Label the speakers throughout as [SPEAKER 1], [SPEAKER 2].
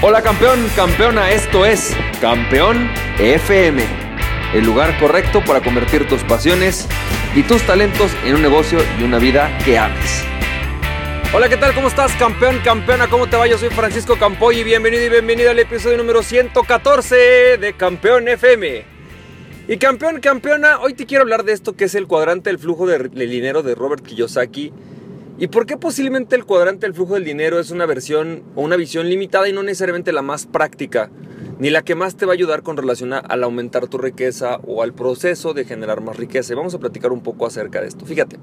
[SPEAKER 1] Hola campeón, campeona, esto es Campeón FM, el lugar correcto para convertir tus pasiones y tus talentos en un negocio y una vida que ames. Hola, ¿qué tal? ¿Cómo estás, campeón, campeona? ¿Cómo te va? Yo soy Francisco Campoy y bienvenido y bienvenido al episodio número 114 de Campeón FM. Y campeón, campeona, hoy te quiero hablar de esto que es el cuadrante del flujo del dinero de Robert Kiyosaki ¿Y por qué posiblemente el cuadrante del flujo del dinero es una versión o una visión limitada y no necesariamente la más práctica, ni la que más te va a ayudar con relación al aumentar tu riqueza o al proceso de generar más riqueza? Y vamos a platicar un poco acerca de esto. Fíjate,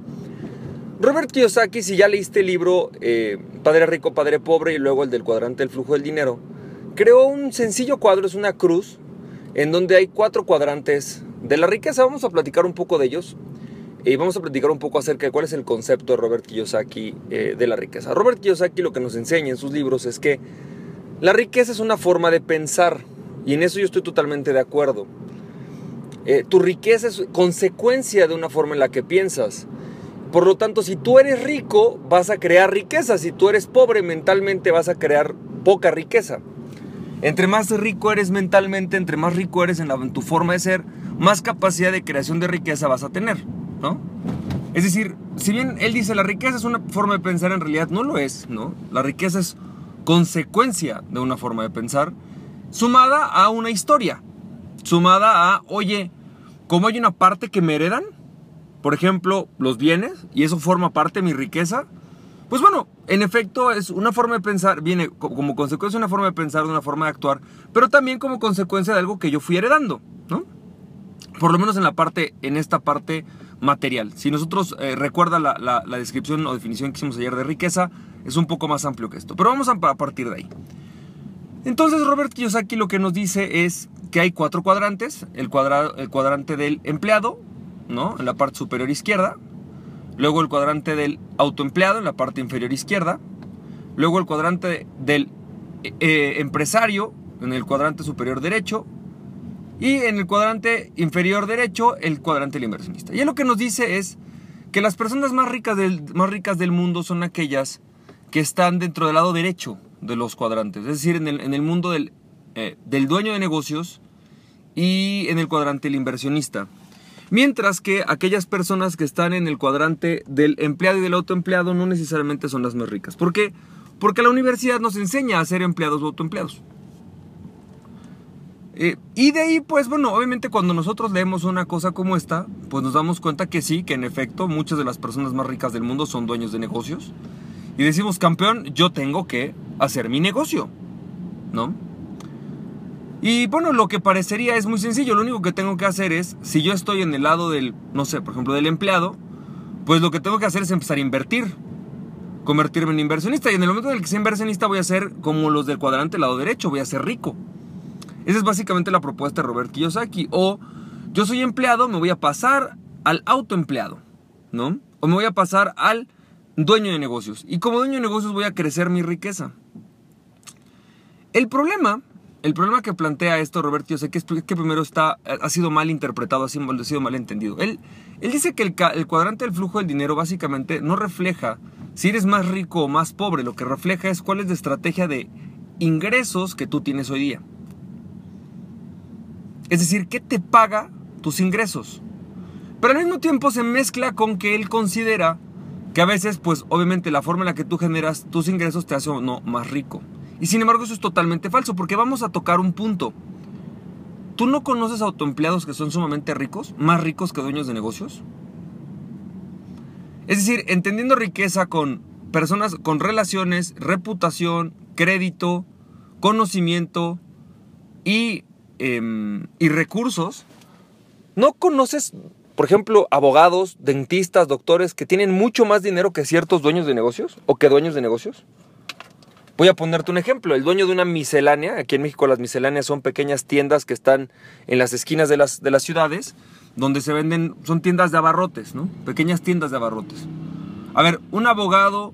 [SPEAKER 1] Robert Kiyosaki, si ya leíste el libro eh, Padre Rico, Padre Pobre y luego el del cuadrante del flujo del dinero, creó un sencillo cuadro, es una cruz, en donde hay cuatro cuadrantes de la riqueza. Vamos a platicar un poco de ellos y vamos a platicar un poco acerca de cuál es el concepto de Robert Kiyosaki eh, de la riqueza. Robert Kiyosaki lo que nos enseña en sus libros es que la riqueza es una forma de pensar y en eso yo estoy totalmente de acuerdo. Eh, tu riqueza es consecuencia de una forma en la que piensas. Por lo tanto, si tú eres rico, vas a crear riqueza. Si tú eres pobre mentalmente, vas a crear poca riqueza. Entre más rico eres mentalmente, entre más rico eres en, en tu forma de ser, más capacidad de creación de riqueza vas a tener. Es decir, si bien él dice la riqueza es una forma de pensar, en realidad no lo es, ¿no? La riqueza es consecuencia de una forma de pensar, sumada a una historia, sumada a, oye, como hay una parte que me heredan, por ejemplo, los bienes, y eso forma parte de mi riqueza, pues bueno, en efecto es una forma de pensar, viene como consecuencia de una forma de pensar, de una forma de actuar, pero también como consecuencia de algo que yo fui heredando. Por lo menos en la parte, en esta parte material. Si nosotros eh, recuerda la, descripción o definición que hicimos ayer de riqueza, es un poco más amplio que esto. Pero vamos a, partir de ahí. Entonces Robert Kiyosaki lo que nos dice es que hay cuatro cuadrantes. El, cuadrante del empleado, ¿no? En la parte superior izquierda. Luego el cuadrante del autoempleado en la parte inferior izquierda. Luego el cuadrante del eh, eh, empresario en el cuadrante superior derecho. Y en el cuadrante inferior derecho, el cuadrante del inversionista. Y lo que nos dice es que las personas más ricas del, más ricas del mundo son aquellas que están dentro del lado derecho de los cuadrantes. Es decir, en el, mundo del, eh, del dueño de negocios y en el cuadrante del inversionista. Mientras que aquellas personas que están en el cuadrante del empleado y del autoempleado no necesariamente son las más ricas. ¿Por qué? Porque la universidad nos enseña a ser empleados o autoempleados. Eh, y de ahí, pues bueno, obviamente cuando nosotros leemos una cosa como esta, pues nos damos cuenta que sí, que en efecto muchas de las personas más ricas del mundo son dueños de negocios. Y decimos, campeón, yo tengo que hacer mi negocio, ¿no? Y bueno, lo que parecería es muy sencillo, lo único que tengo que hacer es, si yo estoy en el lado del, no sé, por ejemplo, del empleado, pues lo que tengo que hacer es empezar a invertir, convertirme en inversionista. Y en el momento en el que sea inversionista voy a ser como los del cuadrante lado derecho, voy a ser rico. Esa es básicamente la propuesta de Robert Kiyosaki. O yo soy empleado, me voy a pasar al autoempleado, ¿no? O me voy a pasar al dueño de negocios. Y como dueño de negocios voy a crecer mi riqueza. El problema, el problema que plantea esto Robert Kiyosaki es que primero está, ha sido mal interpretado, ha sido mal entendido. Él, él dice que el, el cuadrante del flujo del dinero básicamente no refleja si eres más rico o más pobre. Lo que refleja es cuál es la estrategia de ingresos que tú tienes hoy día. Es decir, ¿qué te paga tus ingresos? Pero al mismo tiempo se mezcla con que él considera que a veces, pues obviamente la forma en la que tú generas tus ingresos te hace o no más rico. Y sin embargo eso es totalmente falso porque vamos a tocar un punto. ¿Tú no conoces autoempleados que son sumamente ricos, más ricos que dueños de negocios? Es decir, entendiendo riqueza con personas con relaciones, reputación, crédito, conocimiento y Em, y recursos, ¿no conoces, por ejemplo, abogados, dentistas, doctores que tienen mucho más dinero que ciertos dueños de negocios o que dueños de negocios? Voy a ponerte un ejemplo. El dueño de una miscelánea, aquí en México las misceláneas son pequeñas tiendas que están en las esquinas de las, de las ciudades, donde se venden, son tiendas de abarrotes, ¿no? Pequeñas tiendas de abarrotes. A ver, un abogado,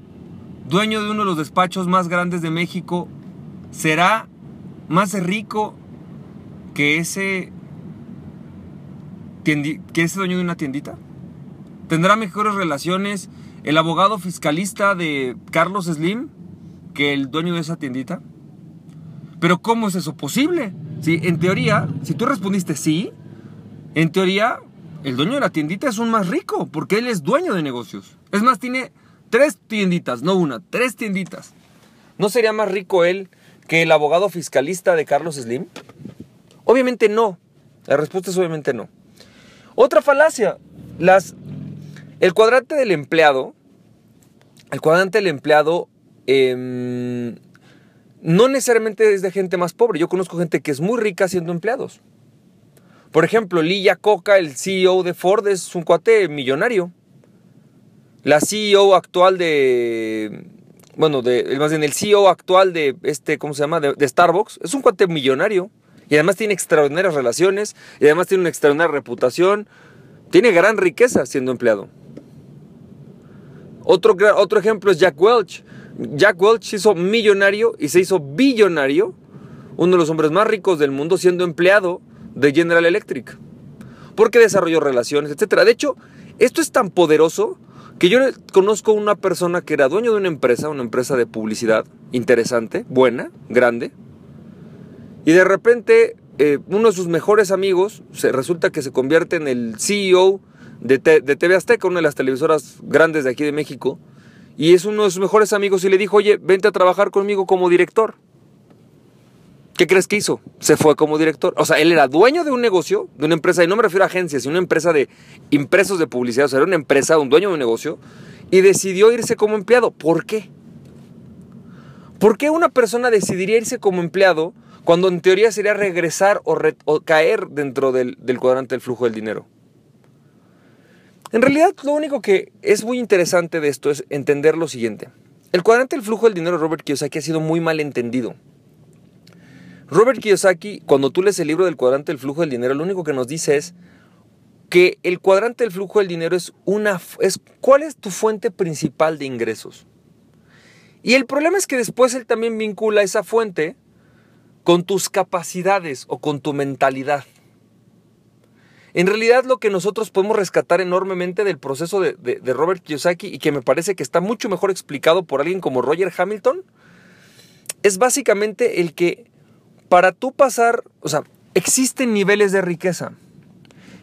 [SPEAKER 1] dueño de uno de los despachos más grandes de México, será más rico que ese, que ese dueño de una tiendita tendrá mejores relaciones el abogado fiscalista de Carlos Slim que el dueño de esa tiendita. Pero ¿cómo es eso posible? Si en teoría, si tú respondiste sí, en teoría el dueño de la tiendita es un más rico, porque él es dueño de negocios. Es más, tiene tres tienditas, no una, tres tienditas. ¿No sería más rico él que el abogado fiscalista de Carlos Slim? Obviamente no. La respuesta es obviamente no. Otra falacia, las, el cuadrante del empleado, el cuadrante del empleado em, no necesariamente es de gente más pobre. Yo conozco gente que es muy rica siendo empleados. Por ejemplo, Lilla Coca, el CEO de Ford, es un cuate millonario. La CEO actual de. Bueno, de, más bien el CEO actual de este, ¿cómo se llama? De, Starbucks, es un cuate millonario. Y además tiene extraordinarias relaciones. Y además tiene una extraordinaria reputación. Tiene gran riqueza siendo empleado. Otro, otro ejemplo es Jack Welch. Jack Welch se hizo millonario y se hizo billonario, uno de los hombres más ricos del mundo, siendo empleado de General Electric. Porque desarrolló relaciones, etc. De hecho, esto es tan poderoso que yo conozco una persona que era dueño de una empresa, una empresa de publicidad interesante, buena, grande, y de repente eh, uno de sus mejores amigos se, resulta que se convierte en el CEO de, de TV Azteca, una de las televisoras grandes de aquí de México, y es uno de sus mejores amigos y le dijo, oye, vente a trabajar conmigo como director. ¿Qué crees que hizo? Se fue como director. O sea, él era dueño de un negocio, de una empresa, y no me refiero a agencias, sino una empresa de impresos de publicidad. O sea, era una empresa, un dueño de un negocio, y decidió irse como empleado. ¿Por qué? ¿Por qué una persona decidiría irse como empleado cuando en teoría sería regresar o, caer dentro del cuadrante del flujo del dinero? En realidad, lo único que es muy interesante de esto es entender lo siguiente. El cuadrante del flujo del dinero de Robert Kiyosaki ha sido muy mal entendido. Robert Kiyosaki, cuando tú lees el libro del cuadrante del flujo del dinero, lo único que nos dice es que el cuadrante del flujo del dinero es una es cuál es tu fuente principal de ingresos. Y el problema es que después él también vincula esa fuente con tus capacidades o con tu mentalidad. En realidad lo que nosotros podemos rescatar enormemente del proceso de, Robert Kiyosaki y que me parece que está mucho mejor explicado por alguien como Roger Hamilton, es básicamente el que para tú pasar, o sea, existen niveles de riqueza.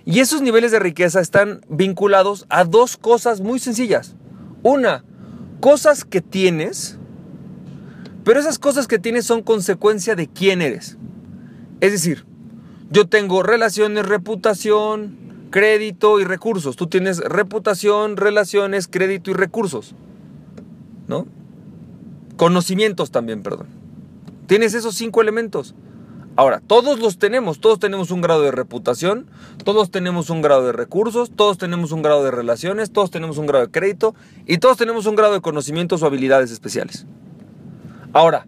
[SPEAKER 1] Y esos niveles de riqueza están vinculados a dos cosas muy sencillas. Una, cosas que tienes, pero esas cosas que tienes son consecuencia de quién eres. Es decir, yo tengo relaciones, reputación, crédito y recursos. Tú tienes reputación, relaciones, crédito y recursos. ¿No? Conocimientos también, perdón. Tienes esos cinco elementos. Ahora, todos los tenemos, todos tenemos un grado de reputación, todos tenemos un grado de recursos, todos tenemos un grado de relaciones, todos tenemos un grado de crédito y todos tenemos un grado de conocimientos o habilidades especiales. Ahora,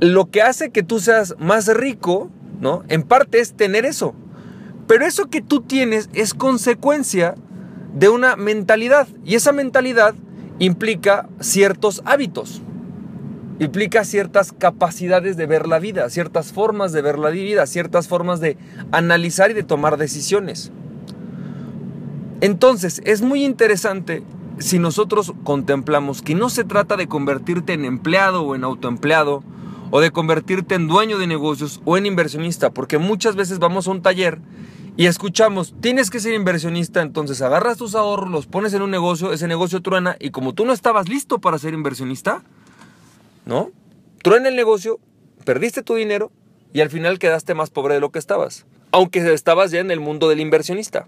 [SPEAKER 1] lo que hace que tú seas más rico ¿no? En parte es tener eso. Pero eso que tú tienes es consecuencia de una mentalidad. Y esa mentalidad implica ciertos hábitos. Implica ciertas capacidades de ver la vida, ciertas formas de ver la vida, ciertas formas de analizar y de tomar decisiones. Entonces, es muy interesante si nosotros contemplamos que no se trata de convertirte en empleado o en autoempleado, o de convertirte en dueño de negocios o en inversionista, porque muchas veces vamos a un taller y escuchamos, tienes que ser inversionista, entonces agarras tus ahorros, los pones en un negocio, ese negocio truena y como tú no estabas listo para ser inversionista, ¿no? Truena el negocio, perdiste tu dinero y al final quedaste más pobre de lo que estabas, aunque estabas ya en el mundo del inversionista.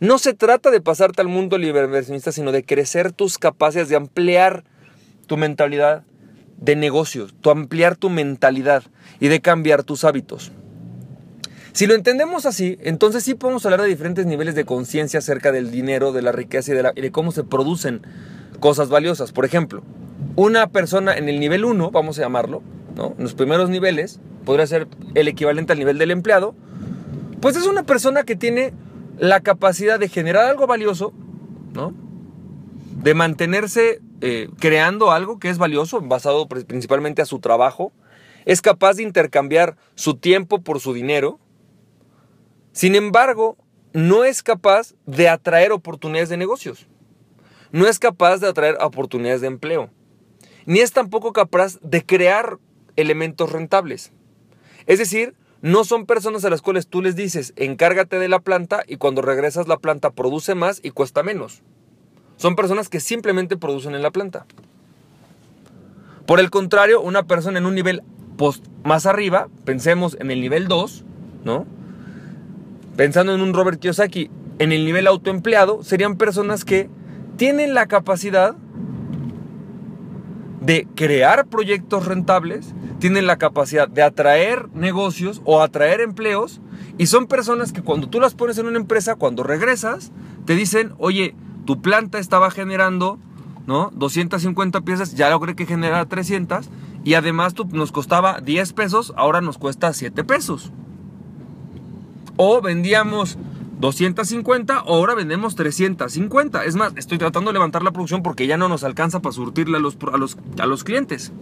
[SPEAKER 1] No se trata de pasarte al mundo del inversionista, sino de crecer tus capacidades, de ampliar tu mentalidad, de negocios, tu ampliar tu mentalidad y de cambiar tus hábitos. Si lo entendemos así, entonces sí podemos hablar de diferentes niveles de conciencia acerca del dinero, de la riqueza y de, de, cómo se producen cosas valiosas. Por ejemplo, una persona en el nivel 1, vamos a llamarlo, ¿no? en los primeros niveles, podría ser el equivalente al nivel del empleado, pues es una persona que tiene la capacidad de generar algo valioso, ¿no? de mantenerse eh, creando algo que es valioso, basado principalmente a su trabajo, es capaz de intercambiar su tiempo por su dinero, sin embargo, no es capaz de atraer oportunidades de negocios, no es capaz de atraer oportunidades de empleo, ni es tampoco capaz de crear elementos rentables. Es decir, no son personas a las cuales tú les dices, encárgate de la planta y cuando regresas la planta produce más y cuesta menos. Son personas que simplemente producen en la planta. Por el contrario, una persona en un nivel más arriba, pensemos en el nivel 2, ¿no? Pensando en un Robert Kiyosaki, en el nivel autoempleado, serían personas que tienen la capacidad de crear proyectos rentables, tienen la capacidad de atraer negocios o atraer empleos y son personas que cuando tú las pones en una empresa, cuando regresas, te dicen, oye, tu planta estaba generando ¿no? 250 piezas, ya logré que genera 300 y además tú, nos costaba 10 pesos, ahora nos cuesta 7 pesos. O vendíamos 250, ahora vendemos 350. Es más, estoy tratando de levantar la producción porque ya no nos alcanza para surtirle a los, a los, a los clientes.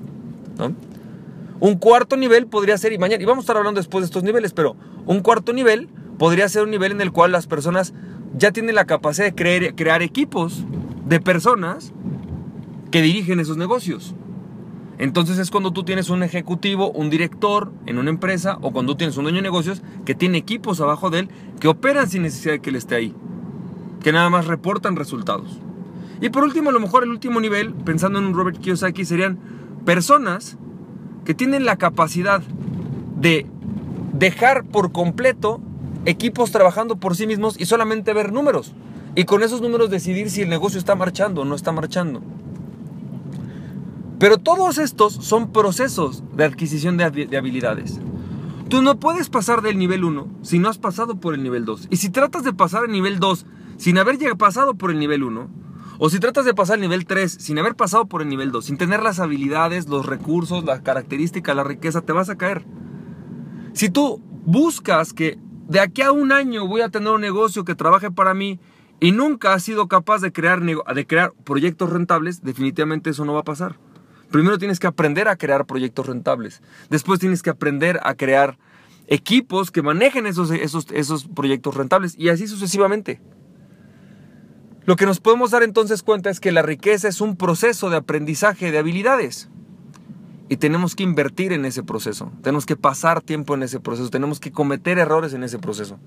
[SPEAKER 1] Un cuarto nivel podría ser, y mañana, y vamos a estar hablando después de estos niveles, pero un cuarto nivel podría ser un nivel en el cual las personas ya tienen la capacidad de crear, crear equipos de personas que dirigen esos negocios. Entonces es cuando tú tienes un ejecutivo, un director en una empresa o cuando tú tienes un dueño de negocios que tiene equipos abajo de él que operan sin necesidad de que él esté ahí, que nada más reportan resultados. Y por último, a lo mejor el último nivel, pensando en un Robert Kiyosaki, serían personas que tienen la capacidad de dejar por completo equipos trabajando por sí mismos y solamente ver números. Y con esos números decidir si el negocio está marchando o no está marchando. Pero todos estos son procesos de adquisición de, habilidades. Tú no puedes pasar del nivel 1 si no has pasado por el nivel 2. Y si tratas de pasar el nivel 2 sin haber pasado por el nivel 1, o si tratas de pasar el nivel 3 sin haber pasado por el nivel 2, sin tener las habilidades, los recursos, la característica, la riqueza, te vas a caer. Si tú buscas que de aquí a un año voy a tener un negocio que trabaje para mí y nunca has sido capaz de crear, de crear proyectos rentables, definitivamente eso no va a pasar. Primero tienes que aprender a crear proyectos rentables. Después tienes que aprender a crear equipos que manejen esos, esos, esos proyectos rentables y así sucesivamente. Lo que nos podemos dar entonces cuenta es que la riqueza es un proceso de aprendizaje de habilidades. Y tenemos que invertir en ese proceso. Tenemos que pasar tiempo en ese proceso. Tenemos que cometer errores en ese proceso.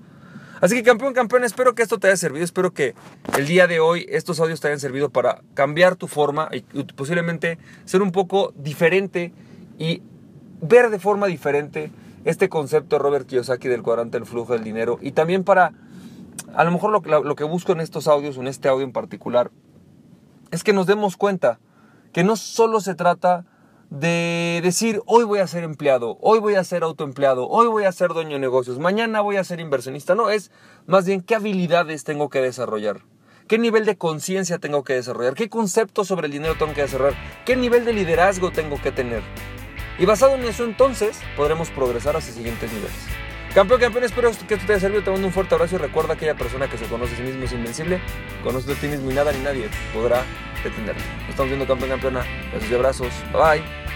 [SPEAKER 1] Así que campeón, campeón, espero que esto te haya servido. Espero que el día de hoy estos audios te hayan servido para cambiar tu forma y posiblemente ser un poco diferente y ver de forma diferente este concepto de Robert Kiyosaki del cuadrante del flujo del dinero. Y también para, a lo mejor lo, lo que busco en estos audios, en este audio en particular, es que nos demos cuenta que no solo se trata de decir, hoy voy a ser empleado, hoy voy a ser autoempleado, hoy voy a ser dueño de negocios, mañana voy a ser inversionista. No, es más bien qué habilidades tengo que desarrollar, qué nivel de conciencia tengo que desarrollar, qué conceptos sobre el dinero tengo que desarrollar, qué nivel de liderazgo tengo que tener. Y basado en eso entonces podremos progresar hacia siguientes niveles. Campeón, campeón, espero que esto te haya servido. Te mando un fuerte abrazo y recuerda aquella persona que se conoce a sí mismo es invencible. Conoce a ti mismo y nada ni nadie podrá detenerte. Nos estamos viendo, campeón, campeona. Besos y abrazos. Bye bye.